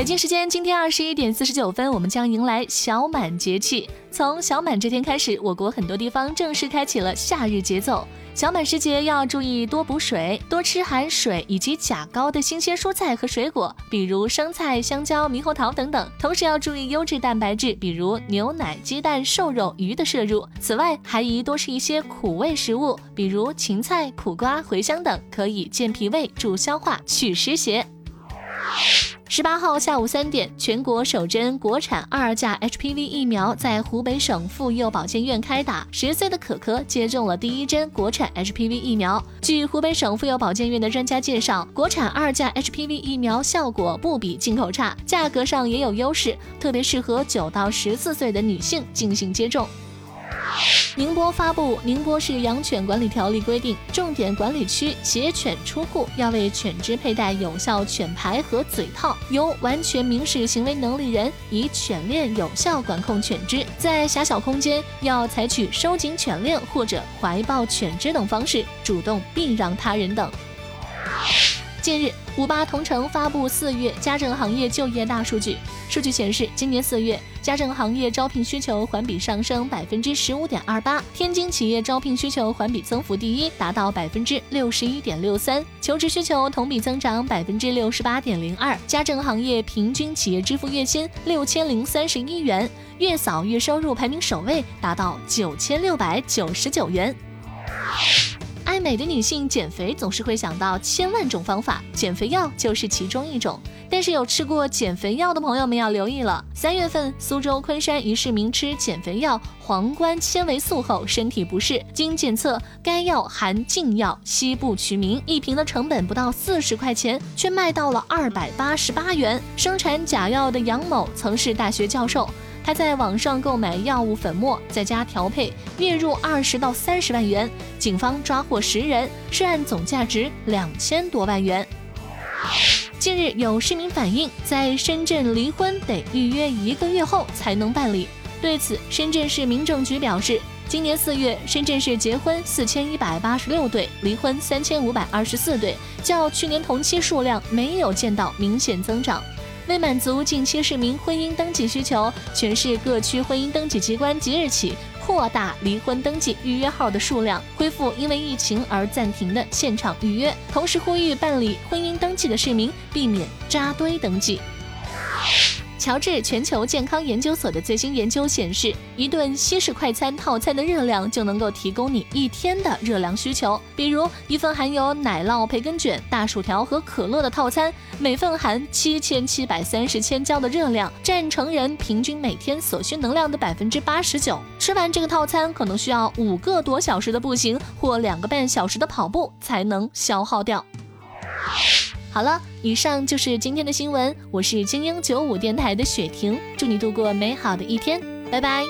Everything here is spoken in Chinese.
北京时间今天二十一点四十九分，我们将迎来小满节气。从小满这天开始，我国很多地方正式开启了夏日节奏。小满时节要注意多补水，多吃含水以及钾高的新鲜蔬菜和水果，比如生菜、香蕉、猕猴桃等等。同时要注意优质蛋白质，比如牛奶、鸡蛋、瘦肉、鱼的摄入。此外，还宜多吃一些苦味食物，比如芹菜、苦瓜、茴香等，可以健脾胃、助消化、祛湿邪。十八号下午三点，全国首针国产二价 HPV 疫苗在湖北省妇幼保健院开打，十岁的可可接种了第一针国产 HPV 疫苗。据湖北省妇幼保健院的专家介绍，国产二价 HPV 疫苗效果不比进口差，价格上也有优势，特别适合九到十四岁的女性进行接种。宁波发布《宁波市养犬管理条例》规定，重点管理区携犬出户要为犬只佩戴有效犬牌和嘴套，由完全民事行为能力人以犬链有效管控犬只。在狭小空间要采取收紧犬链或者怀抱犬只等方式，主动避让他人等。近日，五八同城发布四月家政行业就业大数据。数据显示，今年四月家政行业招聘需求环比上升百分之十五点二八，天津企业招聘需求环比增幅第一，达到百分之六十一点六三，求职需求同比增长百分之六十八点零二。家政行业平均企业支付月薪六千零三十一元，月嫂月收入排名首位，达到九千六百九十九元。爱美的女性减肥总是会想到千万种方法，减肥药就是其中一种。但是有吃过减肥药的朋友们要留意了，三月份苏州昆山一市民吃减肥药皇冠纤维素后身体不适，经检测该药含禁药西部曲明，一瓶的成本不到四十块钱，却卖到了二百八十八元。生产假药的杨某曾是大学教授。他在网上购买药物粉末，在家调配，月入二十到三十万元。警方抓获十人，涉案总价值两千多万元。近日有市民反映，在深圳离婚得预约一个月后才能办理。对此，深圳市民政局表示，今年四月，深圳市结婚四千一百八十六对，离婚三千五百二十四对，较去年同期数量没有见到明显增长。为满足近期市民婚姻登记需求，全市各区婚姻登记机关即日起扩大离婚登记预约号的数量，恢复因为疫情而暂停的现场预约，同时呼吁办理婚姻登记的市民避免扎堆登记。乔治全球健康研究所的最新研究显示，一顿西式快餐套餐的热量就能够提供你一天的热量需求。比如，一份含有奶酪、培根卷、大薯条和可乐的套餐，每份含七千七百三十千焦的热量，占成人平均每天所需能量的百分之八十九。吃完这个套餐，可能需要五个多小时的步行或两个半小时的跑步才能消耗掉。好了，以上就是今天的新闻。我是精英九五电台的雪婷，祝你度过美好的一天，拜拜。